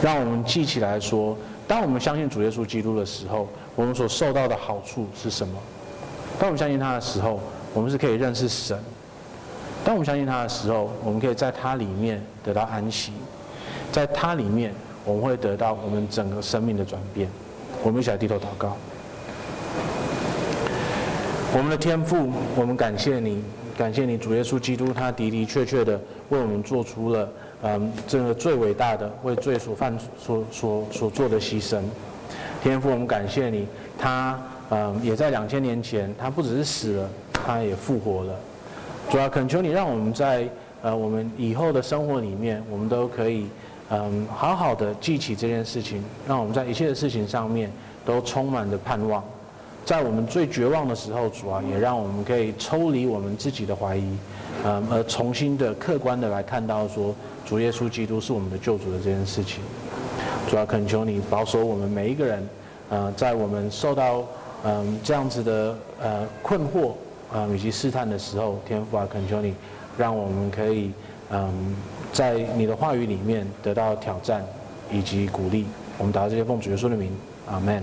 让我们记起来说，当我们相信主耶稣基督的时候，我们所受到的好处是什么？当我们相信他的时候，我们是可以认识神；当我们相信他的时候，我们可以在他里面得到安息，在他里面，我们会得到我们整个生命的转变。我们一起来低头祷告。我们的天父，我们感谢你，感谢你，主耶稣基督，他的的确确的为我们做出了嗯这个最伟大的为罪所犯所所所做的牺牲。天父，我们感谢你，他嗯也在两千年前，他不只是死了，他也复活了。主要恳求你，让我们在呃我们以后的生活里面，我们都可以。嗯，好好的记起这件事情，让我们在一切的事情上面都充满着盼望。在我们最绝望的时候，主啊，也让我们可以抽离我们自己的怀疑，嗯，而重新的客观的来看到说，主耶稣基督是我们的救主的这件事情。主要，恳求你保守我们每一个人，呃，在我们受到嗯这样子的呃困惑啊以及试探的时候，天父啊，恳求你让我们可以嗯。在你的话语里面得到挑战以及鼓励，我们达到这些奉主耶稣的名，阿门。